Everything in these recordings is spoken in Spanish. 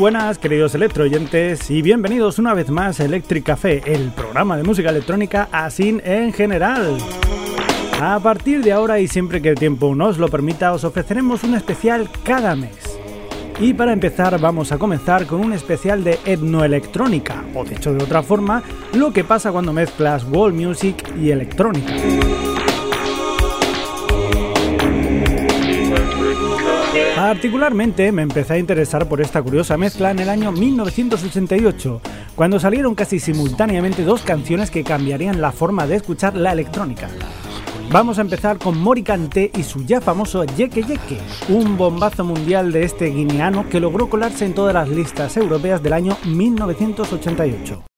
Buenas, queridos electroyentes, y bienvenidos una vez más a Electric Café, el programa de música electrónica así en general. A partir de ahora y siempre que el tiempo nos lo permita, os ofreceremos un especial cada mes. Y para empezar vamos a comenzar con un especial de etnoelectrónica, o dicho de otra forma, lo que pasa cuando mezclas world music y electrónica. Particularmente me empecé a interesar por esta curiosa mezcla en el año 1988, cuando salieron casi simultáneamente dos canciones que cambiarían la forma de escuchar la electrónica. Vamos a empezar con Mori y su ya famoso Yeke Yeke, un bombazo mundial de este guineano que logró colarse en todas las listas europeas del año 1988.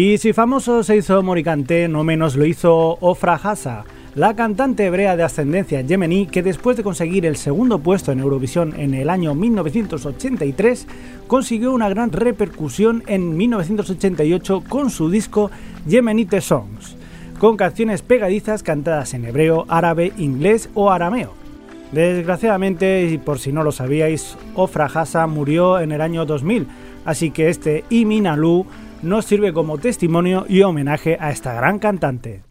Y si famoso se hizo Moricante, no menos lo hizo Ofra Hassa, la cantante hebrea de ascendencia yemení que después de conseguir el segundo puesto en Eurovisión en el año 1983, consiguió una gran repercusión en 1988 con su disco Yemenite Songs, con canciones pegadizas cantadas en hebreo, árabe, inglés o arameo. Desgraciadamente, y por si no lo sabíais, Ofra Hassa murió en el año 2000, así que este Iminalu nos sirve como testimonio y homenaje a esta gran cantante.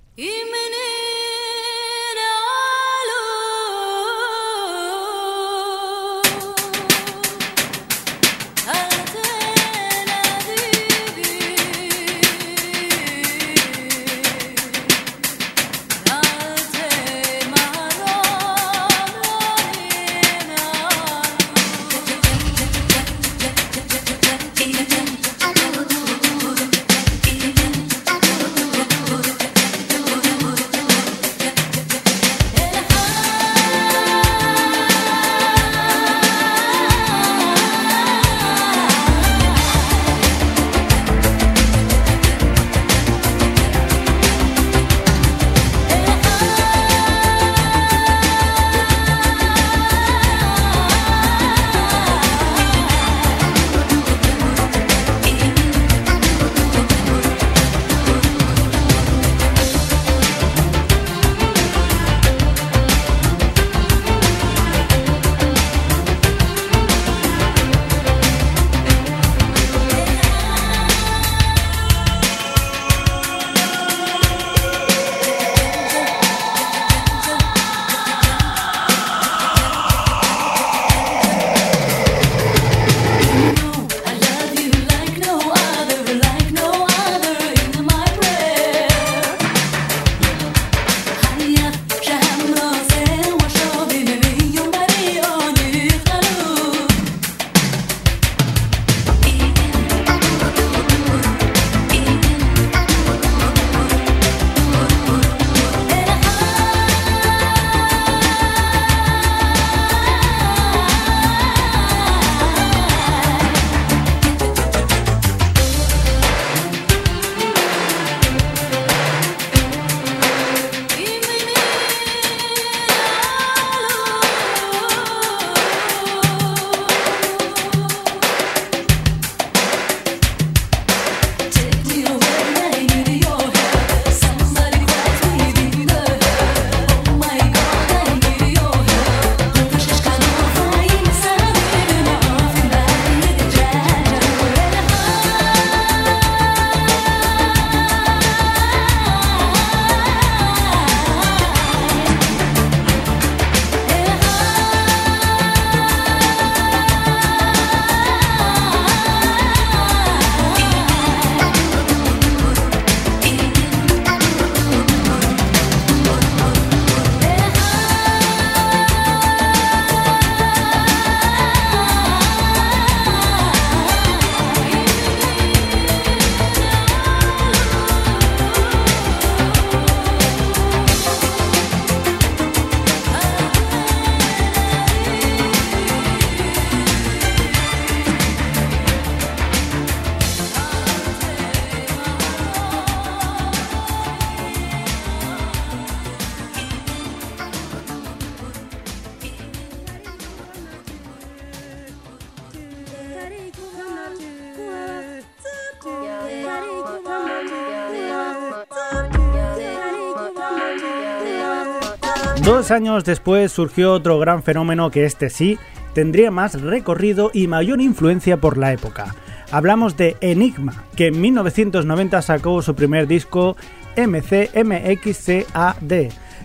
Años después surgió otro gran fenómeno que este sí tendría más recorrido y mayor influencia por la época. Hablamos de Enigma, que en 1990 sacó su primer disco MCMXCAD,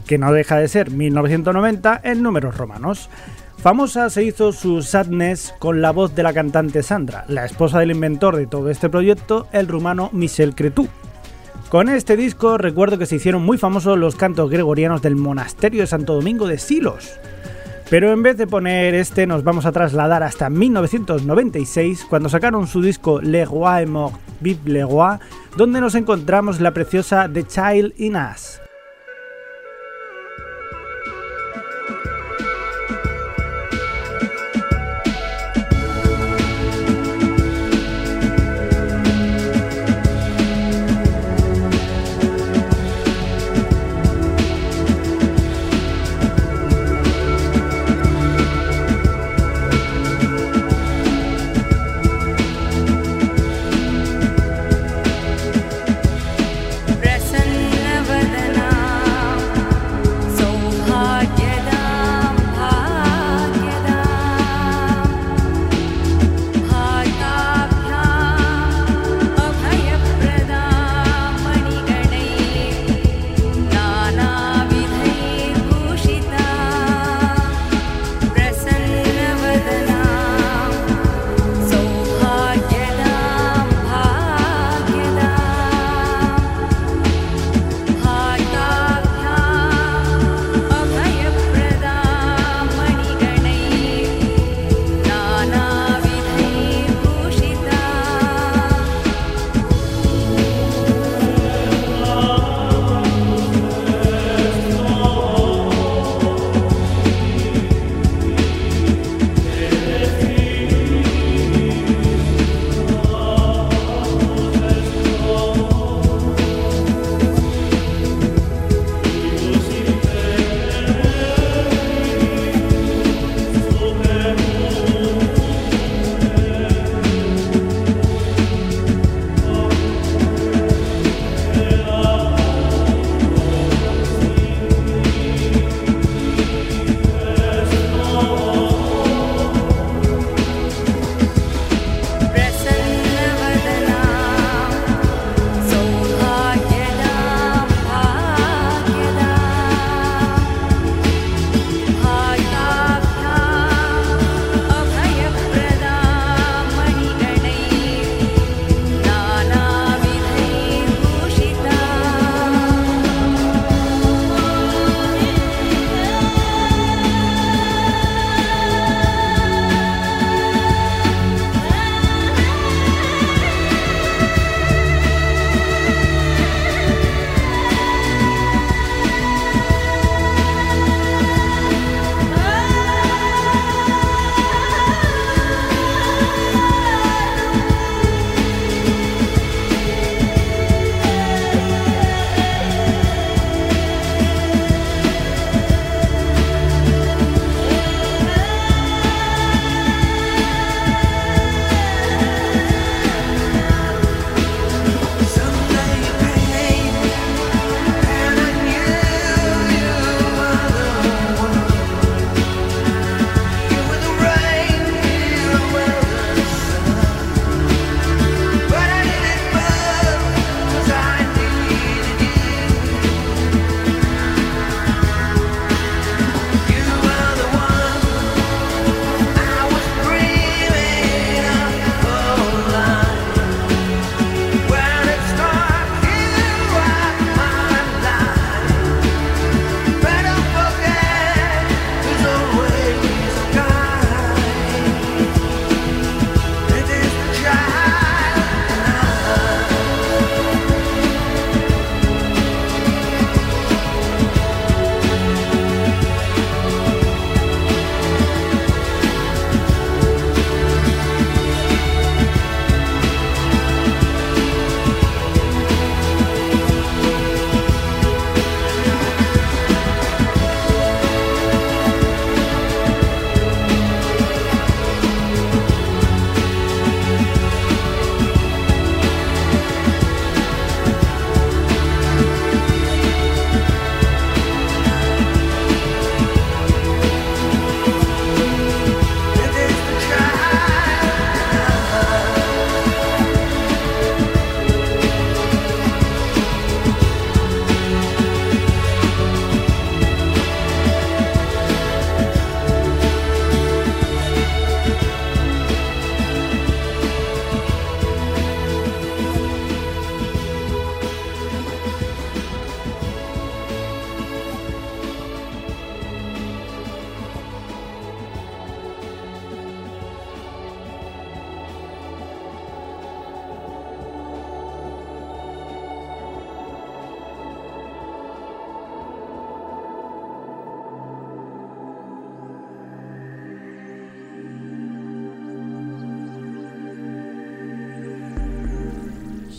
que no deja de ser 1990 en números romanos. Famosa se hizo su Sadness con la voz de la cantante Sandra, la esposa del inventor de todo este proyecto, el rumano Michel Cretu. Con este disco recuerdo que se hicieron muy famosos los cantos gregorianos del monasterio de Santo Domingo de Silos. Pero en vez de poner este nos vamos a trasladar hasta 1996 cuando sacaron su disco Le Roi est mort, vive le Roi, donde nos encontramos la preciosa The Child in Us.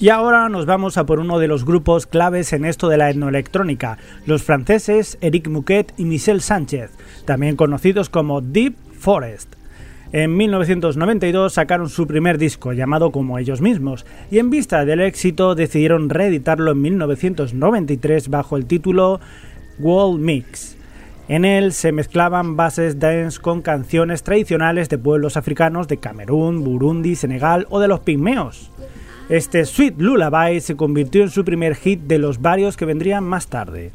Y ahora nos vamos a por uno de los grupos claves en esto de la etnoelectrónica, los franceses Eric Mouquet y Michel Sánchez, también conocidos como Deep Forest. En 1992 sacaron su primer disco llamado como ellos mismos y en vista del éxito decidieron reeditarlo en 1993 bajo el título World Mix. En él se mezclaban bases dance con canciones tradicionales de pueblos africanos de Camerún, Burundi, Senegal o de los pigmeos. Este Sweet Lullaby se convirtió en su primer hit de los varios que vendrían más tarde.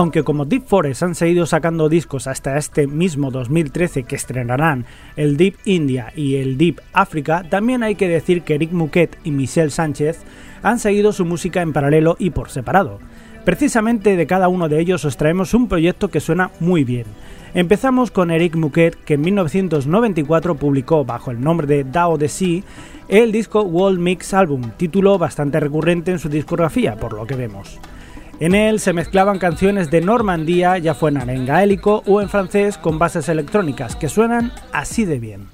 Aunque como Deep Forest han seguido sacando discos hasta este mismo 2013 que estrenarán el Deep India y el Deep Africa, también hay que decir que Eric Mouquet y Michel Sánchez han seguido su música en paralelo y por separado. Precisamente de cada uno de ellos os traemos un proyecto que suena muy bien. Empezamos con Eric Mouquet, que en 1994 publicó bajo el nombre de Dao de Sea el disco World Mix Album, título bastante recurrente en su discografía, por lo que vemos. En él se mezclaban canciones de Normandía, ya fueran en gaélico o en francés con bases electrónicas, que suenan así de bien.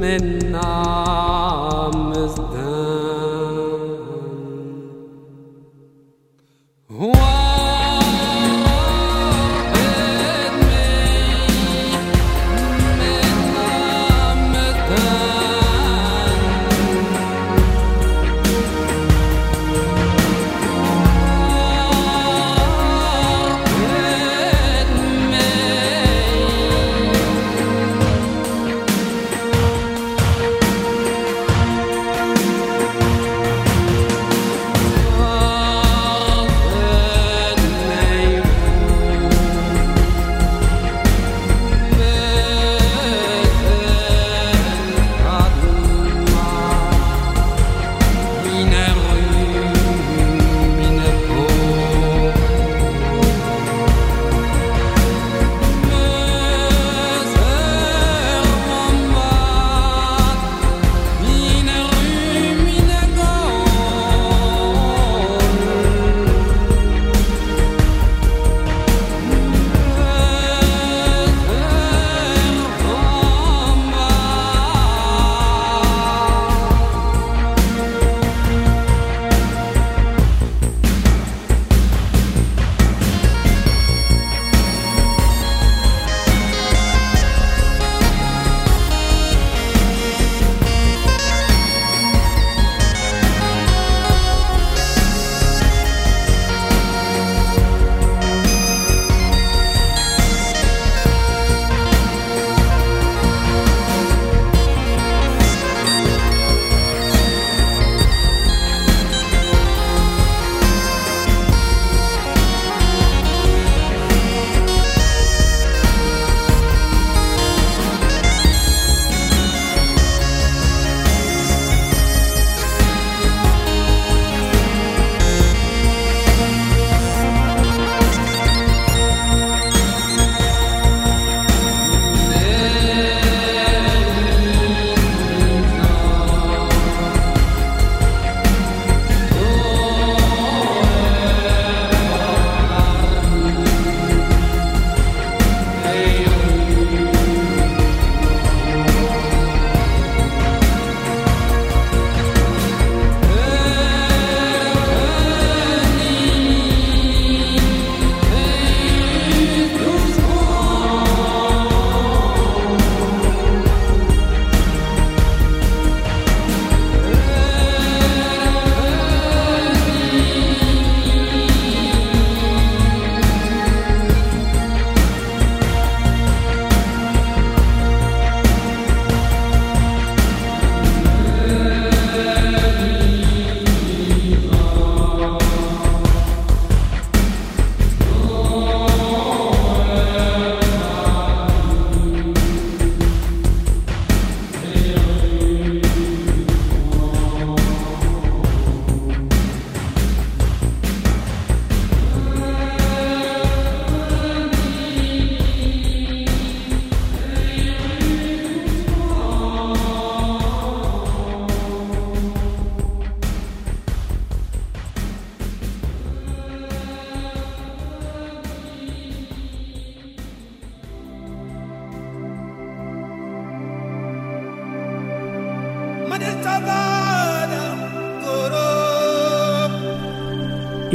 minna.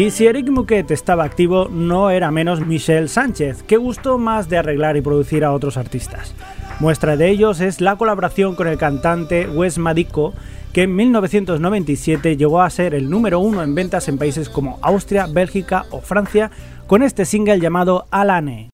Y si Eric Muquet estaba activo, no era menos Michel Sánchez, que gustó más de arreglar y producir a otros artistas. Muestra de ellos es la colaboración con el cantante Wes Madico, que en 1997 llegó a ser el número uno en ventas en países como Austria, Bélgica o Francia, con este single llamado Alane.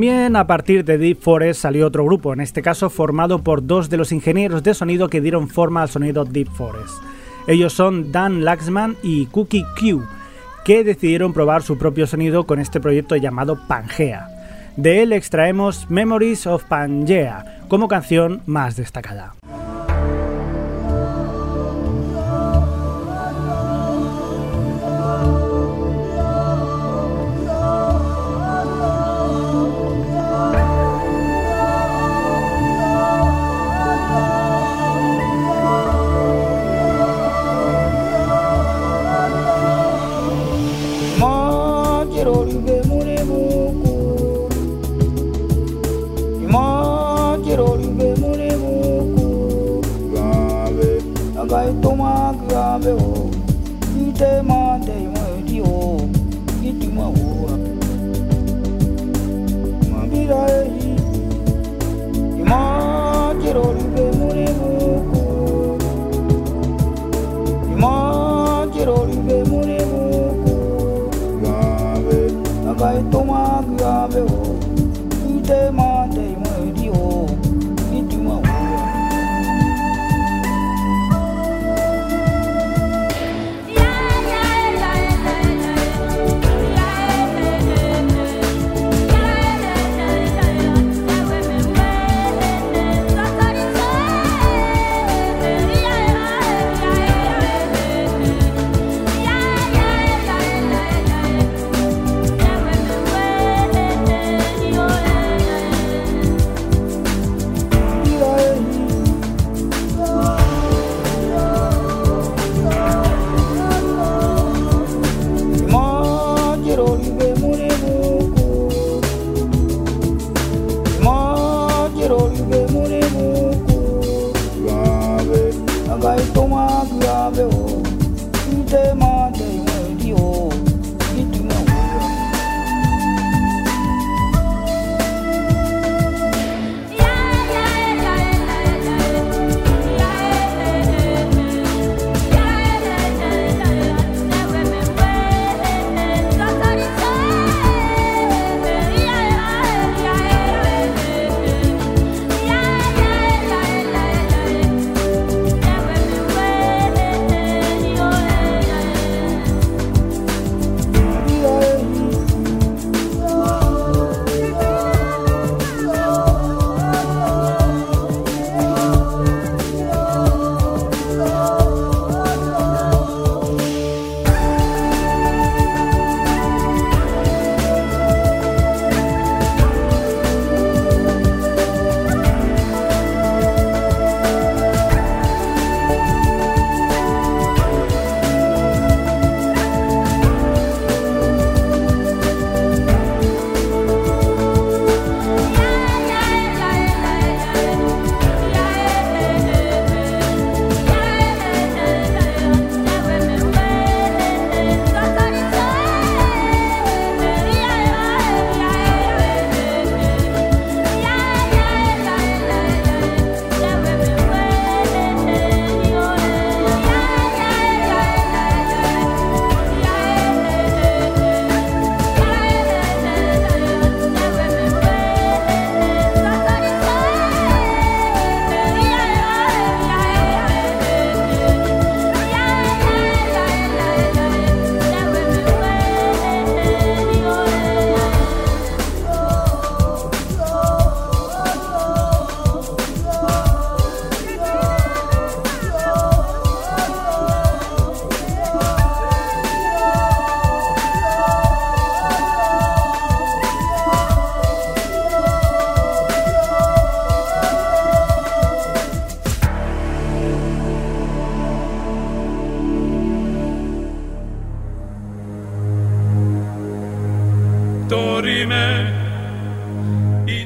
También a partir de Deep Forest salió otro grupo, en este caso formado por dos de los ingenieros de sonido que dieron forma al sonido Deep Forest. Ellos son Dan Laxman y Cookie Q, que decidieron probar su propio sonido con este proyecto llamado Pangea. De él extraemos Memories of Pangea como canción más destacada.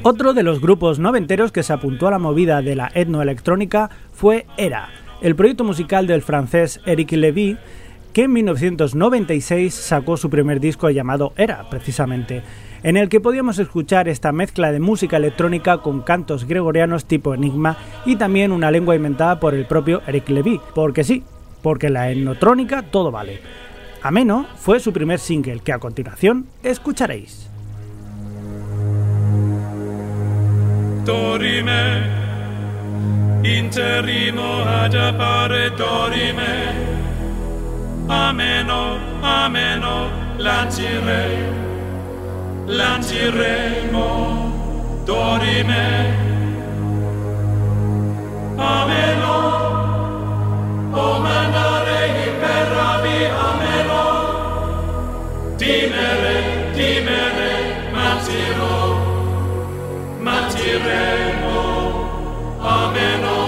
Otro de los grupos noventeros que se apuntó a la movida de la etnoelectrónica fue Era, el proyecto musical del francés Eric Levy, que en 1996 sacó su primer disco llamado Era, precisamente, en el que podíamos escuchar esta mezcla de música electrónica con cantos gregorianos tipo enigma y también una lengua inventada por el propio Eric Levy, porque sí, porque la etnotrónica todo vale. Ameno fue su primer single que a continuación escucharéis. Dorime, interimo ad appare dorime, ameno, ameno, lancire, lanciremo, dorime, ameno, o mandare imperavi, ameno, timere, timere, manciro, matiremo, ameno.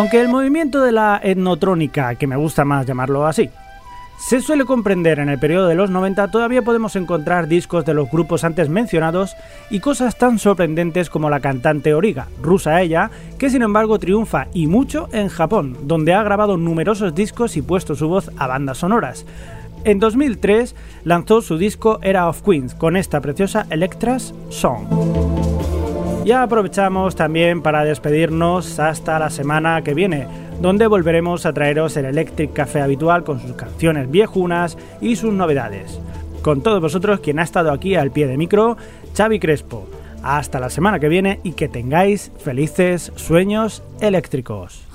Aunque el movimiento de la etnotrónica, que me gusta más llamarlo así, se suele comprender en el periodo de los 90, todavía podemos encontrar discos de los grupos antes mencionados y cosas tan sorprendentes como la cantante Origa, rusa ella, que sin embargo triunfa y mucho en Japón, donde ha grabado numerosos discos y puesto su voz a bandas sonoras. En 2003 lanzó su disco Era of Queens con esta preciosa Electra's Song. Ya aprovechamos también para despedirnos hasta la semana que viene, donde volveremos a traeros el Electric Café habitual con sus canciones viejunas y sus novedades. Con todos vosotros, quien ha estado aquí al pie de micro, Xavi Crespo. Hasta la semana que viene y que tengáis felices sueños eléctricos.